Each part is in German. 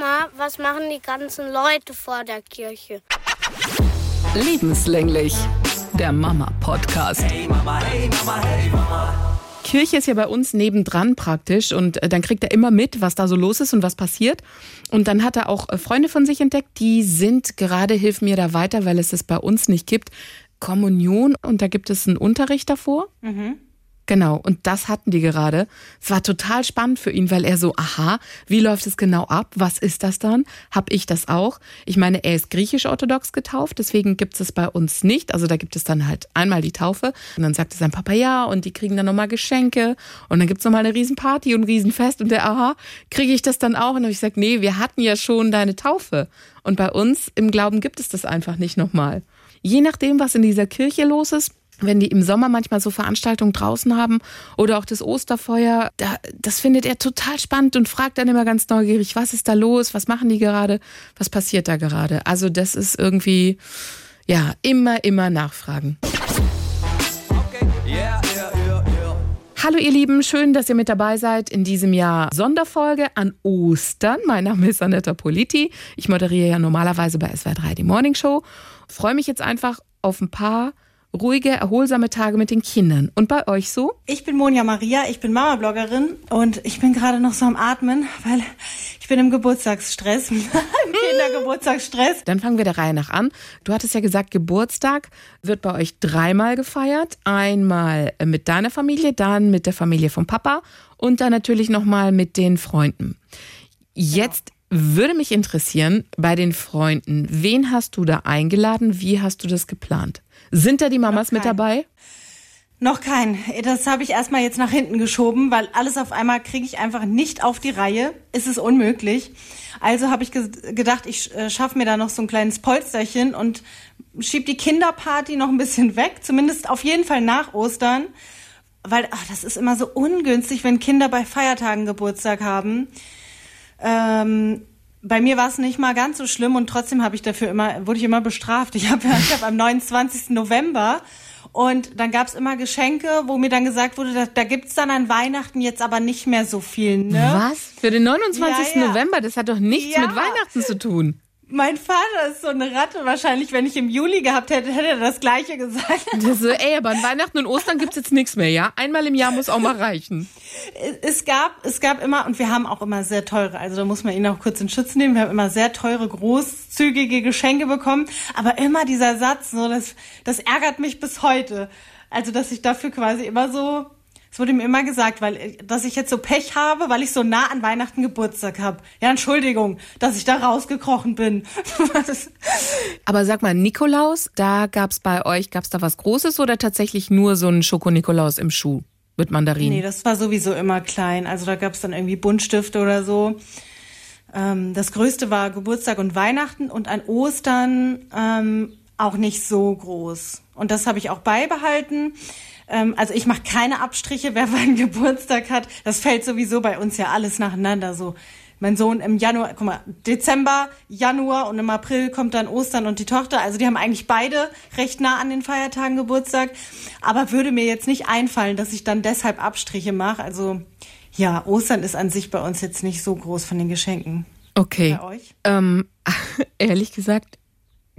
Mama, was machen die ganzen Leute vor der Kirche? Lebenslänglich, der Mama-Podcast. Hey Mama, hey Mama, hey Mama. Kirche ist ja bei uns nebendran praktisch und äh, dann kriegt er immer mit, was da so los ist und was passiert. Und dann hat er auch äh, Freunde von sich entdeckt, die sind gerade, hilf mir da weiter, weil es es bei uns nicht gibt, Kommunion und da gibt es einen Unterricht davor. Mhm. Genau, und das hatten die gerade. Es war total spannend für ihn, weil er so, aha, wie läuft es genau ab? Was ist das dann? Hab ich das auch? Ich meine, er ist griechisch-orthodox getauft, deswegen gibt es es bei uns nicht. Also da gibt es dann halt einmal die Taufe und dann sagte sein Papa ja und die kriegen dann nochmal Geschenke und dann gibt's nochmal eine Riesenparty und ein Riesenfest und der, aha, kriege ich das dann auch? Und dann habe ich gesagt, nee, wir hatten ja schon deine Taufe. Und bei uns im Glauben gibt es das einfach nicht nochmal. Je nachdem, was in dieser Kirche los ist, wenn die im Sommer manchmal so Veranstaltungen draußen haben oder auch das Osterfeuer, da, das findet er total spannend und fragt dann immer ganz neugierig, was ist da los, was machen die gerade, was passiert da gerade. Also das ist irgendwie, ja, immer, immer nachfragen. Hallo ihr Lieben, schön, dass ihr mit dabei seid in diesem Jahr Sonderfolge an Ostern. Mein Name ist Anetta Politi. Ich moderiere ja normalerweise bei SWR3 die Morning Show. Freue mich jetzt einfach auf ein paar ruhige, erholsame Tage mit den Kindern. Und bei euch so? Ich bin Monja Maria, ich bin Mama-Bloggerin und ich bin gerade noch so am Atmen, weil ich bin im Geburtstagsstress, im Kindergeburtstagsstress. Dann fangen wir der Reihe nach an. Du hattest ja gesagt, Geburtstag wird bei euch dreimal gefeiert. Einmal mit deiner Familie, dann mit der Familie vom Papa und dann natürlich nochmal mit den Freunden. Jetzt würde mich interessieren, bei den Freunden, wen hast du da eingeladen? Wie hast du das geplant? Sind da die Mamas mit dabei? Noch kein. Das habe ich erstmal jetzt nach hinten geschoben, weil alles auf einmal kriege ich einfach nicht auf die Reihe. Es ist unmöglich. Also habe ich ge gedacht, ich äh, schaffe mir da noch so ein kleines Polsterchen und schieb die Kinderparty noch ein bisschen weg, zumindest auf jeden Fall nach Ostern. Weil ach, das ist immer so ungünstig, wenn Kinder bei Feiertagen Geburtstag haben. Ähm, bei mir war es nicht mal ganz so schlimm und trotzdem habe ich dafür immer, wurde ich immer bestraft. Ich habe ich hab am 29. November und dann gab's immer Geschenke, wo mir dann gesagt wurde, da, da gibt's dann an Weihnachten jetzt aber nicht mehr so viel. Ne? Was? Für den 29. Ja, ja. November? Das hat doch nichts Ja. mit Weihnachten zu tun. Mein Vater ist so eine Ratte. Wahrscheinlich, wenn ich im Juli gehabt hätte, hätte er das Gleiche gesagt. Das so, ey, aber an Weihnachten und Ostern gibt's jetzt nichts mehr, ja? Einmal im Jahr muss auch mal reichen. Es gab, es gab immer, und wir haben auch immer sehr teure, also da muss man ihn auch kurz in Schutz nehmen, wir haben immer sehr teure, großzügige Geschenke bekommen, aber immer dieser Satz, so, das, das ärgert mich bis heute. Also, dass ich dafür quasi immer so, es wurde mir immer gesagt, weil, dass ich jetzt so Pech habe, weil ich so nah an Weihnachten Geburtstag habe. Ja, Entschuldigung, dass ich da rausgekrochen bin. Aber sag mal, Nikolaus, da gab's bei euch, gab's da was Großes oder tatsächlich nur so einen Schoko-Nikolaus im Schuh mit Mandarinen? Nee, das war sowieso immer klein. Also da gab's dann irgendwie Buntstifte oder so. Ähm, das Größte war Geburtstag und Weihnachten und an Ostern ähm, auch nicht so groß. Und das habe ich auch beibehalten. Ähm, also ich mache keine Abstriche, wer wann Geburtstag hat. Das fällt sowieso bei uns ja alles nacheinander so. Mein Sohn im Januar, guck mal, Dezember, Januar und im April kommt dann Ostern und die Tochter. Also die haben eigentlich beide recht nah an den Feiertagen Geburtstag. Aber würde mir jetzt nicht einfallen, dass ich dann deshalb Abstriche mache. Also ja, Ostern ist an sich bei uns jetzt nicht so groß von den Geschenken. Okay. Bei euch? Ähm, ehrlich gesagt,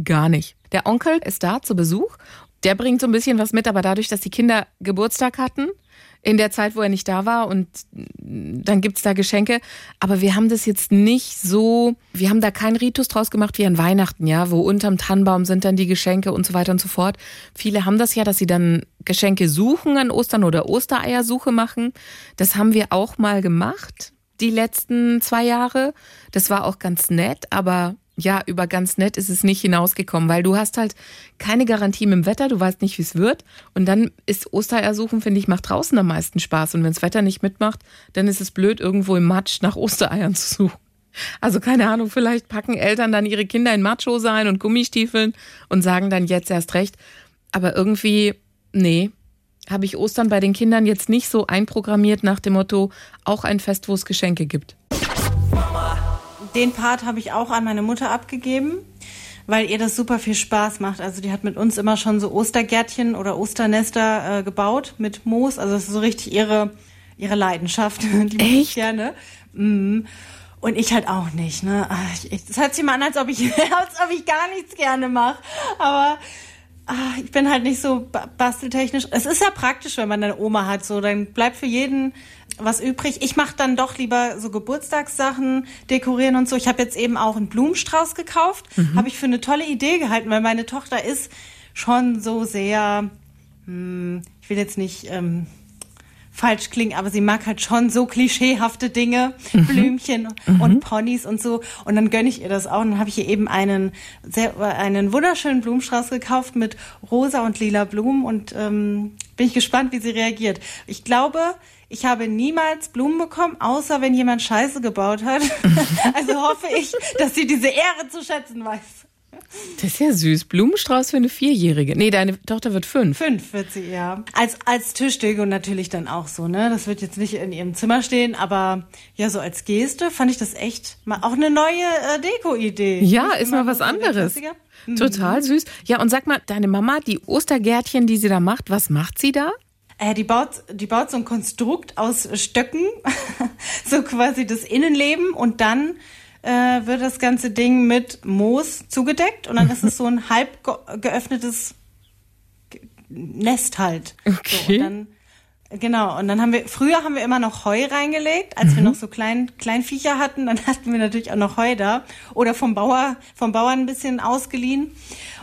gar nicht. Der Onkel ist da zu Besuch. Der bringt so ein bisschen was mit, aber dadurch, dass die Kinder Geburtstag hatten, in der Zeit, wo er nicht da war und dann gibt's da Geschenke. Aber wir haben das jetzt nicht so, wir haben da keinen Ritus draus gemacht wie an Weihnachten, ja, wo unterm Tannenbaum sind dann die Geschenke und so weiter und so fort. Viele haben das ja, dass sie dann Geschenke suchen an Ostern oder Ostereiersuche machen. Das haben wir auch mal gemacht, die letzten zwei Jahre. Das war auch ganz nett, aber ja, über ganz nett ist es nicht hinausgekommen, weil du hast halt keine Garantie mit dem Wetter, du weißt nicht, wie es wird. Und dann ist Ostereiersuchen, finde ich, macht draußen am meisten Spaß. Und wenn das Wetter nicht mitmacht, dann ist es blöd, irgendwo im Matsch nach Ostereiern zu suchen. Also keine Ahnung, vielleicht packen Eltern dann ihre Kinder in Matschhose ein und Gummistiefeln und sagen dann jetzt erst recht. Aber irgendwie, nee, habe ich Ostern bei den Kindern jetzt nicht so einprogrammiert nach dem Motto, auch ein Fest, wo es Geschenke gibt. Den Part habe ich auch an meine Mutter abgegeben, weil ihr das super viel Spaß macht. Also die hat mit uns immer schon so Ostergärtchen oder Osternester äh, gebaut mit Moos. Also das ist so richtig ihre, ihre Leidenschaft. Die ich Echt? gerne. Mhm. Und ich halt auch nicht, ne? Es hört sich mal an, als ob ich, als ob ich gar nichts gerne mache. Aber ach, ich bin halt nicht so basteltechnisch. Es ist ja praktisch, wenn man eine Oma hat, so dann bleibt für jeden was übrig. Ich mache dann doch lieber so Geburtstagssachen, dekorieren und so. Ich habe jetzt eben auch einen Blumenstrauß gekauft. Mhm. Habe ich für eine tolle Idee gehalten, weil meine Tochter ist schon so sehr, hm, ich will jetzt nicht ähm, falsch klingen, aber sie mag halt schon so klischeehafte Dinge, mhm. Blümchen mhm. und Ponys und so. Und dann gönne ich ihr das auch. Und dann habe ich ihr eben einen sehr, einen wunderschönen Blumenstrauß gekauft mit rosa und lila Blumen und ähm, bin ich gespannt, wie sie reagiert. Ich glaube, ich habe niemals Blumen bekommen, außer wenn jemand Scheiße gebaut hat. also hoffe ich, dass sie diese Ehre zu schätzen weiß. Das ist ja süß. Blumenstrauß für eine Vierjährige. Nee, deine Tochter wird fünf. Fünf wird sie, ja. Als, als Tischdeko natürlich dann auch so, ne? Das wird jetzt nicht in ihrem Zimmer stehen, aber ja, so als Geste fand ich das echt mal auch eine neue äh, Deko-Idee. Ja, ist mal was anderes. Mhm. Total süß. Ja, und sag mal, deine Mama, die Ostergärtchen, die sie da macht, was macht sie da? Äh, die, baut, die baut so ein Konstrukt aus Stöcken, so quasi das Innenleben und dann äh, wird das ganze Ding mit Moos zugedeckt und dann ist es so ein halb geöffnetes Nest halt. Okay. So, und dann, genau, und dann haben wir, früher haben wir immer noch Heu reingelegt, als mhm. wir noch so klein, klein Viecher hatten, dann hatten wir natürlich auch noch Heu da oder vom Bauer, vom Bauern ein bisschen ausgeliehen.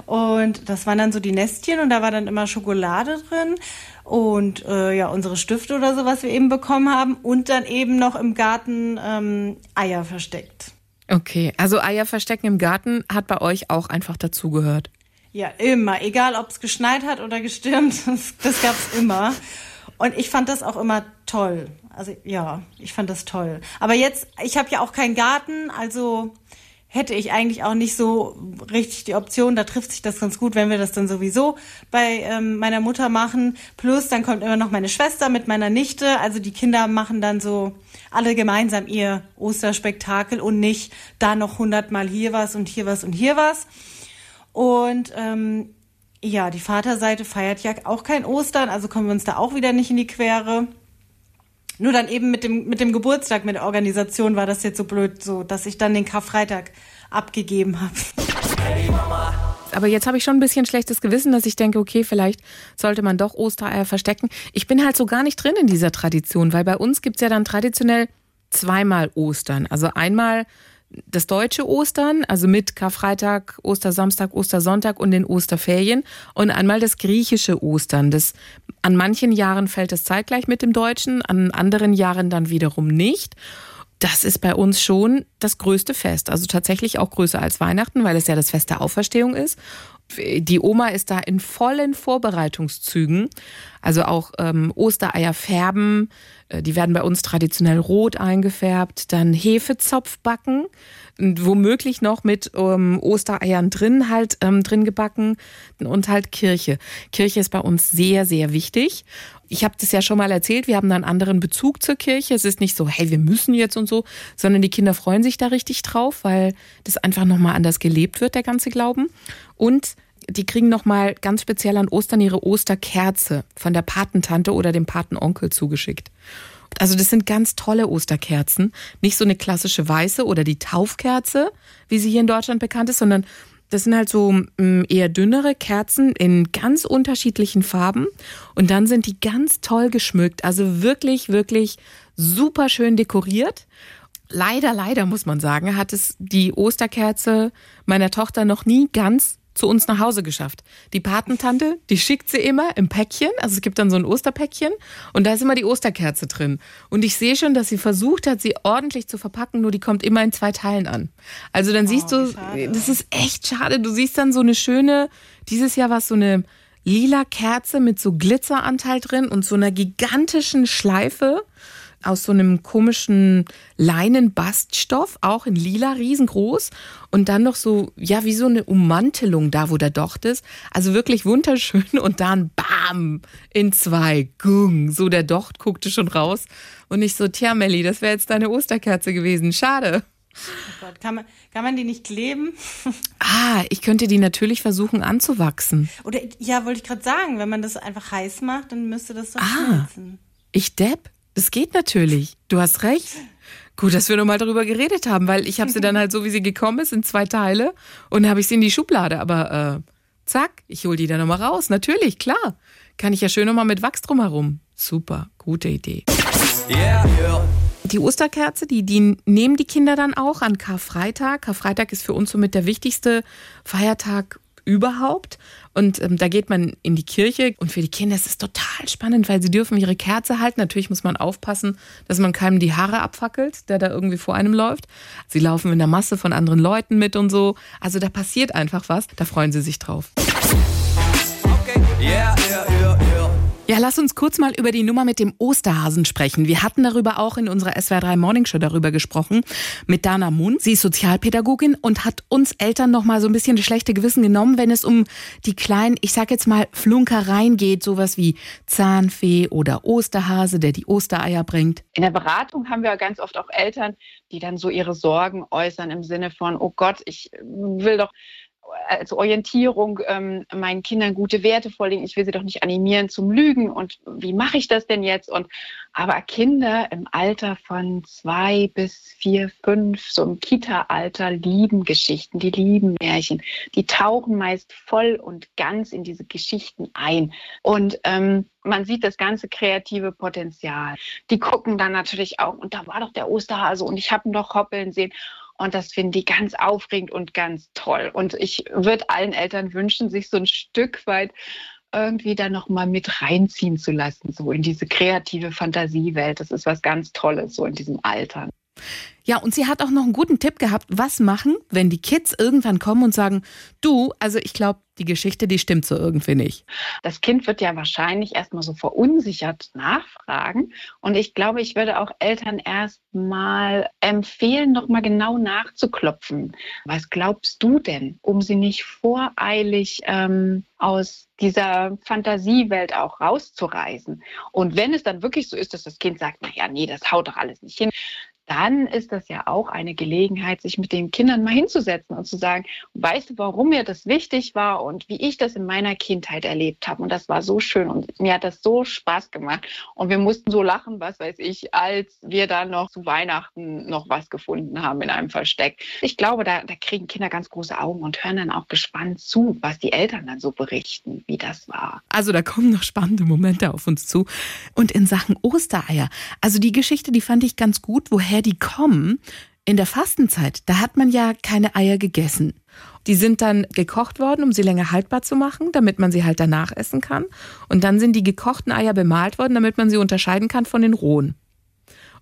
Und das waren dann so die Nestchen und da war dann immer Schokolade drin und äh, ja unsere Stifte oder so, was wir eben bekommen haben und dann eben noch im Garten ähm, Eier versteckt. Okay, also Eier verstecken im Garten hat bei euch auch einfach dazugehört. Ja, immer. Egal, ob es geschneit hat oder gestürmt, das, das gab's immer. Und ich fand das auch immer toll. Also ja, ich fand das toll. Aber jetzt, ich habe ja auch keinen Garten, also hätte ich eigentlich auch nicht so richtig die Option. Da trifft sich das ganz gut, wenn wir das dann sowieso bei ähm, meiner Mutter machen. Plus dann kommt immer noch meine Schwester mit meiner Nichte. Also die Kinder machen dann so alle gemeinsam ihr Osterspektakel und nicht da noch hundertmal hier was und hier was und hier was. Und ähm, ja, die Vaterseite feiert ja auch kein Ostern, also kommen wir uns da auch wieder nicht in die Quere. Nur dann eben mit dem, mit dem Geburtstag, mit der Organisation war das jetzt so blöd, so, dass ich dann den Karfreitag abgegeben habe. Aber jetzt habe ich schon ein bisschen schlechtes Gewissen, dass ich denke, okay, vielleicht sollte man doch Ostereier verstecken. Ich bin halt so gar nicht drin in dieser Tradition, weil bei uns gibt's ja dann traditionell zweimal Ostern. Also einmal das deutsche Ostern, also mit Karfreitag, Ostersamstag, Ostersonntag und den Osterferien und einmal das griechische Ostern. Das an manchen Jahren fällt es zeitgleich mit dem deutschen, an anderen Jahren dann wiederum nicht. Das ist bei uns schon das größte Fest, also tatsächlich auch größer als Weihnachten, weil es ja das Fest der Auferstehung ist. Die Oma ist da in vollen Vorbereitungszügen. Also auch ähm, Ostereier färben, äh, die werden bei uns traditionell rot eingefärbt. Dann Hefezopf backen, womöglich noch mit ähm, Ostereiern drin halt ähm, drin gebacken und halt Kirche. Kirche ist bei uns sehr sehr wichtig. Ich habe das ja schon mal erzählt, wir haben da einen anderen Bezug zur Kirche. Es ist nicht so, hey, wir müssen jetzt und so, sondern die Kinder freuen sich da richtig drauf, weil das einfach nochmal anders gelebt wird, der ganze Glauben. Und die kriegen nochmal ganz speziell an Ostern ihre Osterkerze von der Patentante oder dem Patenonkel zugeschickt. Also das sind ganz tolle Osterkerzen. Nicht so eine klassische weiße oder die Taufkerze, wie sie hier in Deutschland bekannt ist, sondern das sind halt so mm, eher dünnere Kerzen in ganz unterschiedlichen Farben. Und dann sind die ganz toll geschmückt. Also wirklich, wirklich super schön dekoriert. Leider, leider muss man sagen, hat es die Osterkerze meiner Tochter noch nie ganz zu uns nach Hause geschafft. Die Patentante, die schickt sie immer im Päckchen, also es gibt dann so ein Osterpäckchen und da ist immer die Osterkerze drin. Und ich sehe schon, dass sie versucht hat, sie ordentlich zu verpacken, nur die kommt immer in zwei Teilen an. Also dann oh, siehst du, schade. das ist echt schade. Du siehst dann so eine schöne, dieses Jahr war es so eine lila Kerze mit so Glitzeranteil drin und so einer gigantischen Schleife aus so einem komischen Leinenbaststoff, auch in lila, riesengroß. Und dann noch so, ja, wie so eine Ummantelung da, wo der Docht ist. Also wirklich wunderschön. Und dann, bam, in zwei, gung. So der Docht guckte schon raus. Und ich so, tja, Melli, das wäre jetzt deine Osterkerze gewesen. Schade. Oh Gott, kann man, kann man die nicht kleben? Ah, ich könnte die natürlich versuchen anzuwachsen. Oder, ja, wollte ich gerade sagen, wenn man das einfach heiß macht, dann müsste das doch ah, schmelzen. Ich depp? Das geht natürlich. Du hast recht. Gut, dass wir nochmal darüber geredet haben, weil ich habe sie dann halt so, wie sie gekommen ist, in zwei Teile und dann habe ich sie in die Schublade. Aber äh, zack, ich hole die dann nochmal raus. Natürlich, klar. Kann ich ja schön nochmal mit Wachs drumherum. Super, gute Idee. Yeah, yeah. Die Osterkerze, die, die nehmen die Kinder dann auch an Karfreitag. Karfreitag ist für uns somit der wichtigste Feiertag überhaupt. Und ähm, da geht man in die Kirche. Und für die Kinder ist es total spannend, weil sie dürfen ihre Kerze halten. Natürlich muss man aufpassen, dass man keinem die Haare abfackelt, der da irgendwie vor einem läuft. Sie laufen in der Masse von anderen Leuten mit und so. Also da passiert einfach was. Da freuen sie sich drauf. Okay, yeah. Ja, lass uns kurz mal über die Nummer mit dem Osterhasen sprechen. Wir hatten darüber auch in unserer SWR3 Morning Show darüber gesprochen mit Dana Mund. Sie ist Sozialpädagogin und hat uns Eltern noch mal so ein bisschen das schlechte Gewissen genommen, wenn es um die kleinen, ich sag jetzt mal Flunkereien geht, sowas wie Zahnfee oder Osterhase, der die Ostereier bringt. In der Beratung haben wir ganz oft auch Eltern, die dann so ihre Sorgen äußern im Sinne von, oh Gott, ich will doch als Orientierung ähm, meinen Kindern gute Werte vorlegen. Ich will sie doch nicht animieren zum Lügen. Und wie mache ich das denn jetzt? Und aber Kinder im Alter von zwei bis vier, fünf, so im Kita-Alter, lieben Geschichten, die lieben Märchen. Die tauchen meist voll und ganz in diese Geschichten ein. Und ähm, man sieht das ganze kreative Potenzial. Die gucken dann natürlich auch, und da war doch der Osterhase und ich habe ihn doch hoppeln sehen. Und das finden die ganz aufregend und ganz toll. Und ich würde allen Eltern wünschen, sich so ein Stück weit irgendwie da noch mal mit reinziehen zu lassen, so in diese kreative Fantasiewelt. Das ist was ganz Tolles, so in diesem Alter. Ja, und sie hat auch noch einen guten Tipp gehabt. Was machen, wenn die Kids irgendwann kommen und sagen, du, also ich glaube, die Geschichte, die stimmt so irgendwie nicht. Das Kind wird ja wahrscheinlich erstmal so verunsichert nachfragen. Und ich glaube, ich würde auch Eltern erstmal empfehlen, nochmal genau nachzuklopfen. Was glaubst du denn, um sie nicht voreilig ähm, aus dieser Fantasiewelt auch rauszureißen? Und wenn es dann wirklich so ist, dass das Kind sagt, na ja, nee, das haut doch alles nicht hin, dann ist das ja auch eine Gelegenheit, sich mit den Kindern mal hinzusetzen und zu sagen, weißt du, warum mir das wichtig war und wie ich das in meiner Kindheit erlebt habe. Und das war so schön und mir hat das so Spaß gemacht. Und wir mussten so lachen, was weiß ich, als wir dann noch zu Weihnachten noch was gefunden haben in einem Versteck. Ich glaube, da, da kriegen Kinder ganz große Augen und hören dann auch gespannt zu, was die Eltern dann so berichten, wie das war. Also da kommen noch spannende Momente auf uns zu. Und in Sachen Ostereier, also die Geschichte, die fand ich ganz gut, woher die kommen. In der Fastenzeit, da hat man ja keine Eier gegessen. Die sind dann gekocht worden, um sie länger haltbar zu machen, damit man sie halt danach essen kann. Und dann sind die gekochten Eier bemalt worden, damit man sie unterscheiden kann von den rohen.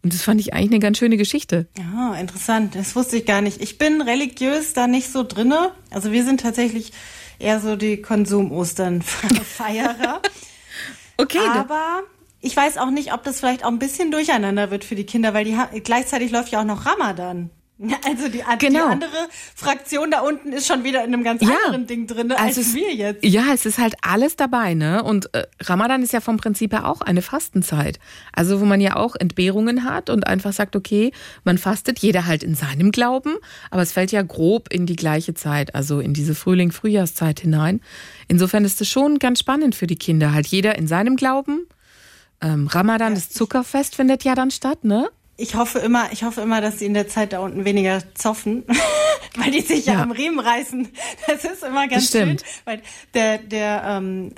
Und das fand ich eigentlich eine ganz schöne Geschichte. Ja, interessant. Das wusste ich gar nicht. Ich bin religiös da nicht so drinne. Also wir sind tatsächlich eher so die Konsum-Ostern-Feierer. Okay, Aber ich weiß auch nicht, ob das vielleicht auch ein bisschen durcheinander wird für die Kinder, weil die gleichzeitig läuft ja auch noch Ramadan. Also die, die Genau. andere Fraktion da unten ist schon wieder in einem ganz Ja. anderen Ding drin als es- wir jetzt. Ja, es ist halt alles dabei, ne? Und äh, Ramadan ist ja vom Prinzip her auch eine Fastenzeit. Also wo man ja auch Entbehrungen hat und einfach sagt, okay, man fastet, jeder halt in seinem Glauben, aber es fällt ja grob in die gleiche Zeit, also in diese Frühling-Frühjahrszeit hinein. Insofern ist es schon ganz spannend für die Kinder, halt jeder in seinem Glauben. Ähm, Ramadan, das Zuckerfest findet ja dann statt, ne? Ich hoffe immer, ich hoffe immer, dass sie in der Zeit da unten weniger zoffen, weil die sich ja, Ja. am Riemen reißen. Das ist immer ganz schön, weil der, der, ähm,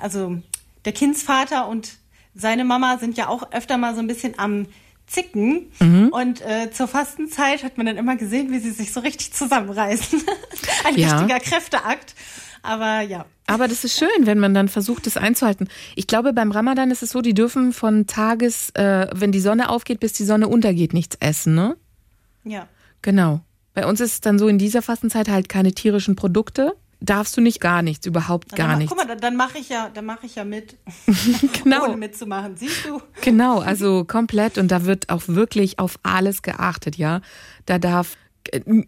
also der Kindsvater und seine Mama sind ja auch öfter mal so ein bisschen am Zicken. Mhm. Und äh, zur Fastenzeit hat man dann immer gesehen, wie sie sich so richtig zusammenreißen. Ein Ja. richtiger Kräfteakt. Aber ja. Aber das ist schön, wenn man dann versucht, das einzuhalten. Ich glaube, beim Ramadan ist es so, die dürfen von Tages, äh, wenn die Sonne aufgeht, bis die Sonne untergeht, nichts essen, ne? Ja. Genau. Bei uns ist es dann so in dieser Fastenzeit halt keine tierischen Produkte. Darfst du nicht gar nichts, überhaupt gar dann, nichts. Guck mal, dann, dann mache ich ja, dann mache ich ja mit, Genau. ohne mitzumachen. Siehst du? Genau, also komplett und da wird auch wirklich auf alles geachtet, ja. Da darf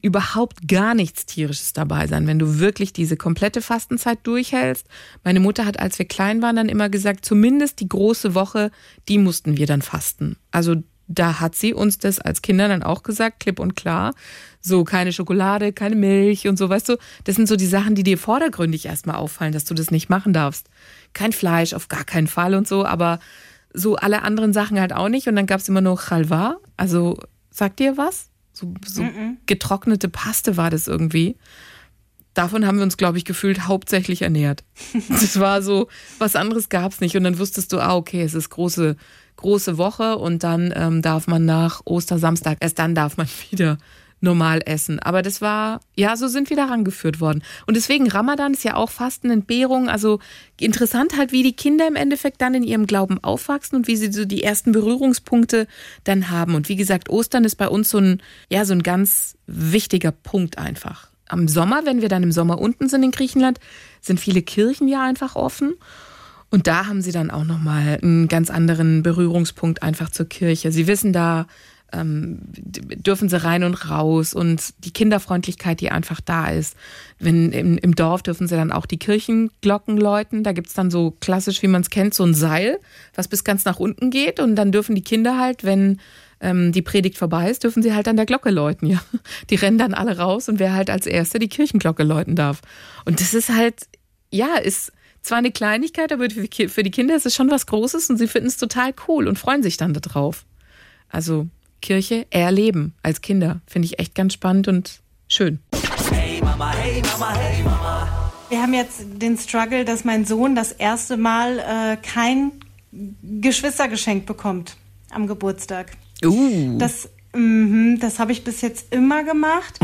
überhaupt gar nichts tierisches dabei sein, wenn du wirklich diese komplette Fastenzeit durchhältst. Meine Mutter hat, als wir klein waren, dann immer gesagt, zumindest die große Woche, die mussten wir dann fasten. Also da hat sie uns das als Kinder dann auch gesagt, klipp und klar. So keine Schokolade, keine Milch und so, weißt du, das sind so die Sachen, die dir vordergründig erstmal auffallen, dass du das nicht machen darfst. Kein Fleisch, auf gar keinen Fall und so, aber so alle anderen Sachen halt auch nicht. Und dann gab's immer nur Chalwa, also Sagt dir was? So, so getrocknete Paste war das irgendwie. Davon haben wir uns, glaube ich, gefühlt hauptsächlich ernährt. Das war so, was anderes gab's nicht. Und dann wusstest du, ah, okay, es ist große, große Woche und dann ähm, darf man nach Ostersamstag, erst dann darf man wieder normal essen. Aber das war, ja, so sind wir da rangeführt worden. Und deswegen, Ramadan ist ja auch Fasten, Entbehrung. Also interessant halt, wie die Kinder im Endeffekt dann in ihrem Glauben aufwachsen und wie sie so die ersten Berührungspunkte dann haben. Und wie gesagt, Ostern ist bei uns so ein, ja, so ein ganz wichtiger Punkt einfach. Am Sommer, wenn wir dann im Sommer unten sind in Griechenland, sind viele Kirchen ja einfach offen. Und da haben sie dann auch nochmal einen ganz anderen Berührungspunkt einfach zur Kirche. Sie wissen da, ähm, dürfen sie rein und raus und die Kinderfreundlichkeit, die einfach da ist. Wenn im, im Dorf dürfen sie dann auch die Kirchenglocken läuten. Da gibt's dann so klassisch, wie man es kennt, so ein Seil, was bis ganz nach unten geht. Und dann dürfen die Kinder halt, wenn ähm, die Predigt vorbei ist, dürfen sie halt an der Glocke läuten. Ja, die rennen dann alle raus und wer halt als Erster die Kirchenglocke läuten darf. Und das ist halt, ja, ist zwar eine Kleinigkeit, aber für die Kinder ist es schon was Großes und sie finden es total cool und freuen sich dann darauf. Also Kirche erleben als Kinder finde ich echt ganz spannend und schön. Hey Mama, hey Mama, hey Mama. Wir haben jetzt den Struggle, dass mein Sohn das erste Mal äh, kein Geschwistergeschenk bekommt am Geburtstag. Uh. Das, mhm, das habe ich bis jetzt immer gemacht.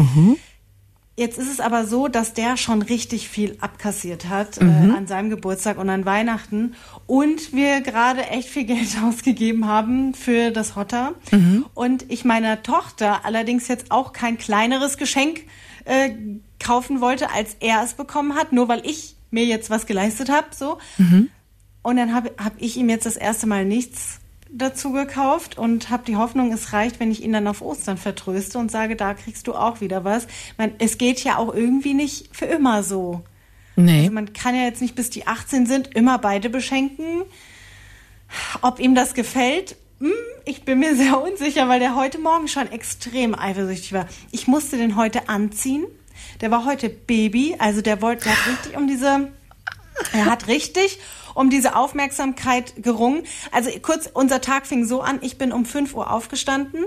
Jetzt ist es aber so, dass der schon richtig viel abkassiert hat äh, an seinem Geburtstag und an Weihnachten. Und wir gerade echt viel Geld ausgegeben haben für das Hotter. Und ich meiner Tochter allerdings jetzt auch kein kleineres Geschenk äh, kaufen wollte, als er es bekommen hat, nur weil ich mir jetzt was geleistet habe, so. Und dann habe hab ich ihm jetzt das erste Mal nichts dazu gekauft und habe die Hoffnung, es reicht, wenn ich ihn dann auf Ostern vertröste und sage, da kriegst du auch wieder was. Mein, es geht ja auch irgendwie nicht für immer so. Nee. Also man kann ja jetzt nicht, bis die 18 sind, immer beide beschenken. Ob ihm das gefällt, hm, ich bin mir sehr unsicher, weil der heute Morgen schon extrem eifersüchtig war. Ich musste den heute anziehen. Der war heute Baby, also der wollte, der hat richtig um diese, er hat richtig um diese Aufmerksamkeit gerungen. Also kurz, unser Tag fing so an, ich bin um 5 Uhr aufgestanden,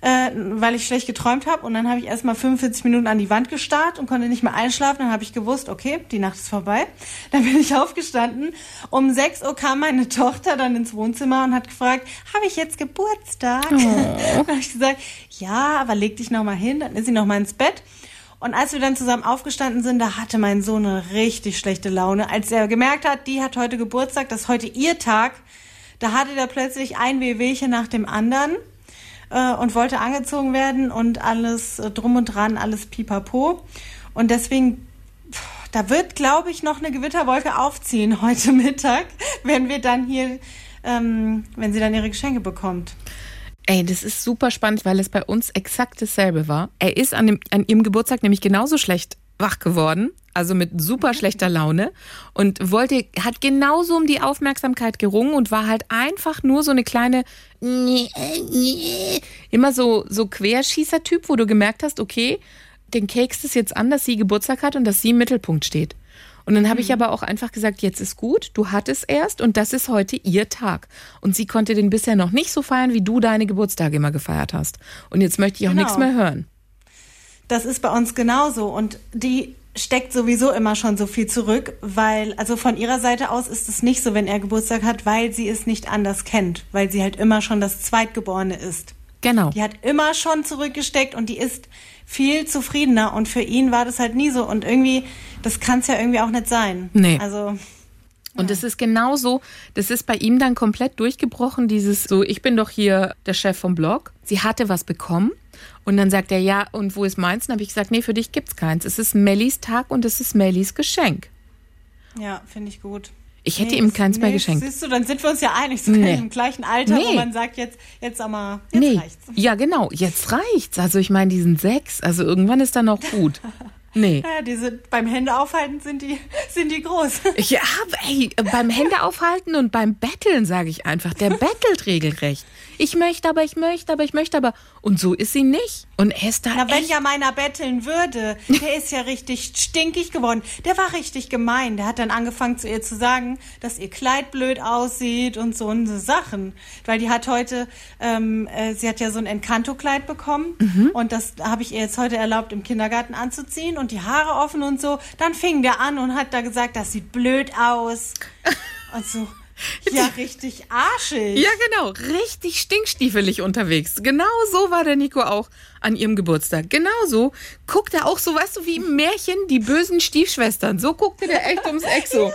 äh, weil ich schlecht geträumt habe und dann habe ich erstmal 45 Minuten an die Wand gestarrt und konnte nicht mehr einschlafen. Dann habe ich gewusst, okay, die Nacht ist vorbei. Dann bin ich aufgestanden. Um 6 Uhr kam meine Tochter dann ins Wohnzimmer und hat gefragt, habe ich jetzt Geburtstag? Dann habe ich gesagt, ja, aber leg dich noch mal hin. Dann ist sie noch mal ins Bett. Und als wir dann zusammen aufgestanden sind, da hatte mein Sohn eine richtig schlechte Laune. Als er gemerkt hat, die hat heute Geburtstag, das ist heute ihr Tag, da hatte er plötzlich ein Wehwehchen nach dem anderen äh, und wollte angezogen werden und alles äh, drum und dran, alles pipapo. Und deswegen, da wird, glaube ich, noch eine Gewitterwolke aufziehen heute Mittag, wenn wir dann hier, ähm, wenn sie dann ihre Geschenke bekommt. Ey, das ist super spannend, weil es bei uns exakt dasselbe war. Er ist an, dem, an ihrem Geburtstag nämlich genauso schlecht wach geworden, also mit super schlechter Laune und wollte, hat genauso um die Aufmerksamkeit gerungen und war halt einfach nur so eine kleine, immer so, so Querschießer-Typ, wo du gemerkt hast, okay, den kekst es jetzt an, dass sie Geburtstag hat und dass sie im Mittelpunkt steht. Und dann habe ich aber auch einfach gesagt, jetzt ist gut, du hattest erst und das ist heute ihr Tag. Und sie konnte den bisher noch nicht so feiern, wie du deine Geburtstage immer gefeiert hast. Und jetzt möchte ich auch Genau. nichts mehr hören. Das ist bei uns genauso und die steckt sowieso immer schon so viel zurück, weil, also von ihrer Seite aus ist es nicht so, wenn er Geburtstag hat, weil sie es nicht anders kennt, weil sie halt immer schon das Zweitgeborene ist. Genau. Die hat immer schon zurückgesteckt und die ist viel zufriedener und für ihn war das halt nie so und irgendwie, das kann es ja irgendwie auch nicht sein. Nee. Also, Und das ist genauso, das ist bei ihm dann komplett durchgebrochen, dieses so, ich bin doch hier der Chef vom Blog. Sie hatte was bekommen und dann sagt er, ja, und wo ist meins? Dann habe ich gesagt, nee, für dich gibt's keins. Es ist Mellis Tag und es ist Mellis Geschenk. ja, finde ich gut. Ich hätte Nee, ihm keins mehr nee, geschenkt. Siehst du, dann sind wir uns ja einig, sogar Nee. im gleichen Alter, wo Nee. man sagt, jetzt, jetzt aber, jetzt nee. reicht's. Ja, genau, jetzt reicht's. Also ich meine, die sind sechs, also irgendwann ist dann auch gut. Nee. Ja, die sind, beim Händeaufhalten sind die, sind die groß. Ja, ey, beim Hände aufhalten und beim Betteln sage ich einfach, der bettelt regelrecht. Ich möchte aber, ich möchte aber, ich möchte aber. Und so ist sie nicht. Und er ist da Na, wenn ja meiner betteln würde, der ist ja richtig stinkig geworden. Der war richtig gemein. Der hat dann angefangen zu ihr zu sagen, dass ihr Kleid blöd aussieht und so eine Sachen. Weil die hat heute, ähm, äh, sie hat ja so ein Encanto-Kleid bekommen Mhm. und das habe ich ihr jetzt heute erlaubt, im Kindergarten anzuziehen und die Haare offen und so. Dann fing der an und hat da gesagt, das sieht blöd aus. Und so, ja, richtig arschig. Ja, genau. Richtig stinkstiefelig unterwegs. Genau so war der Nico auch an ihrem Geburtstag. Genau so guckt er auch so, weißt du, wie im Märchen die bösen Stiefschwestern. So guckte der echt ums Eck so.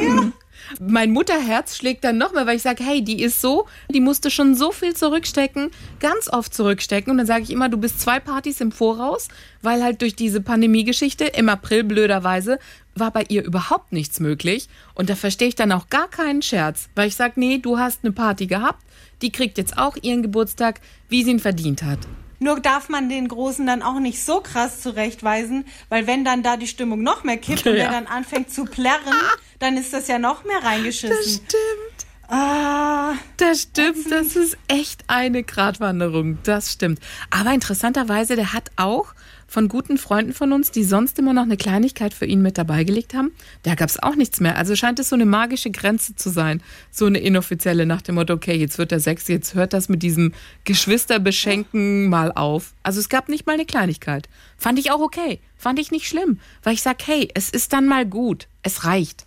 Mm. Mein Mutterherz schlägt dann noch mehr, weil ich sage, hey, die ist so, die musste schon so viel zurückstecken, ganz oft zurückstecken. Und dann sage ich immer, du bist zwei Partys im Voraus, weil halt durch diese Pandemiegeschichte im April blöderweise war bei ihr überhaupt nichts möglich. Und da verstehe ich dann auch gar keinen Scherz, weil ich sage, nee, du hast eine Party gehabt, die kriegt jetzt auch ihren Geburtstag, wie sie ihn verdient hat. Nur darf man den Großen dann auch nicht so krass zurechtweisen, weil wenn dann da die Stimmung noch mehr kippt und Ja. der dann anfängt zu plärren, dann ist das ja noch mehr reingeschissen. stimmt. Ah, Das stimmt, das ist echt eine Gratwanderung. Das stimmt. Aber interessanterweise, der hat auch von guten Freunden von uns, die sonst immer noch eine Kleinigkeit für ihn mit dabei gelegt haben, da gab es auch nichts mehr. Also scheint es so eine magische Grenze zu sein. So eine inoffizielle nach dem Motto, okay, jetzt wird er sechs, jetzt hört das mit diesem Geschwisterbeschenken mal auf. Also es gab nicht mal eine Kleinigkeit. Fand ich auch okay. Fand ich nicht schlimm. Weil ich sag, hey, es ist dann mal gut. Es reicht.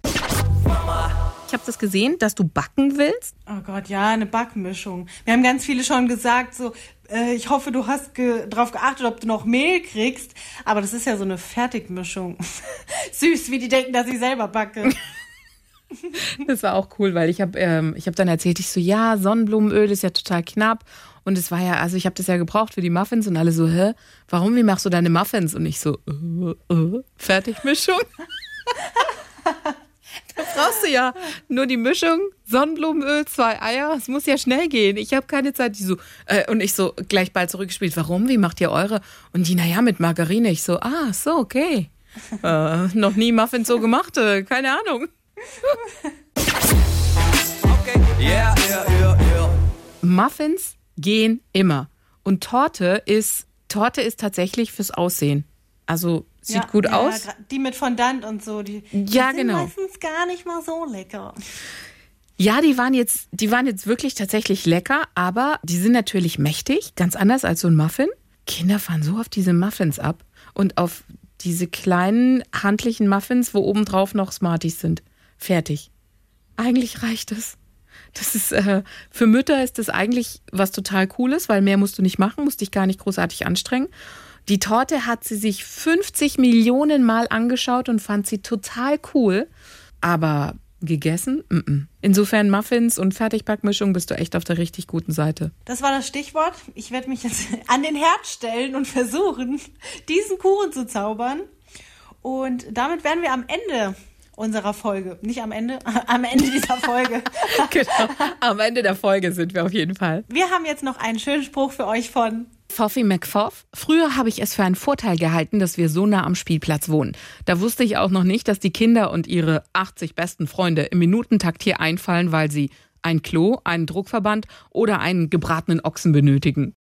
Ich habe das gesehen, dass du backen willst. oh Gott, ja, eine Backmischung. Wir haben ganz viele schon gesagt, so, äh, ich hoffe, du hast ge drauf geachtet, ob du noch Mehl kriegst. Aber das ist ja so eine Fertigmischung. Süß, wie die denken, dass ich selber backe. Das war auch cool, weil ich habe ähm, ich hab dann erzählt, ich so, ja, Sonnenblumenöl ist ja total knapp. Und es war ja, also ich habe das ja gebraucht für die Muffins und alle so, hä, warum, wie machst du deine Muffins? Und ich so, äh, äh, Fertigmischung. da brauchst du ja nur die Mischung, Sonnenblumenöl, zwei Eier, es muss ja schnell gehen. Ich habe keine Zeit. Die so, äh, und ich so gleich bald zurückgespielt, warum, wie macht ihr eure? Und die, naja, mit Margarine. Ich so, ah, so, okay. Äh, noch nie Muffins so gemacht, äh, keine Ahnung. Okay, yeah, yeah, yeah, yeah. Muffins gehen immer. Und Torte ist, Torte ist tatsächlich fürs Aussehen. Also sieht Ja, gut ja, aus. Die mit Fondant und so, die, die Ja, sind genau. meistens gar nicht mal so lecker. Ja, die waren jetzt, die waren jetzt wirklich tatsächlich lecker, aber die sind natürlich mächtig, ganz anders als so ein Muffin. Kinder fahren so auf diese Muffins ab und auf diese kleinen handlichen Muffins, wo obendrauf noch Smarties sind. Fertig. Eigentlich reicht es. Das ist äh, für Mütter ist das eigentlich was total cooles, weil mehr musst du nicht machen, musst dich gar nicht großartig anstrengen. Die Torte hat sie sich 50 Millionen Mal angeschaut und fand sie total cool, aber gegessen? Mm -mm. Insofern Muffins und Fertigbackmischung bist du echt auf der richtig guten Seite. Das war das Stichwort. Ich werde mich jetzt an den Herd stellen und versuchen, diesen Kuchen zu zaubern. Und damit wären wir am Ende unserer Folge. Nicht am Ende, am Ende dieser Folge. Genau. Am Ende der Folge sind wir auf jeden Fall. Wir haben jetzt noch einen schönen Spruch für euch von Foffy McFoff. Früher habe ich es für einen Vorteil gehalten, dass wir so nah am Spielplatz wohnen. Da wusste ich auch noch nicht, dass die Kinder und ihre 80 besten Freunde im Minutentakt hier einfallen, weil sie ein Klo, einen Druckverband oder einen gebratenen Ochsen benötigen.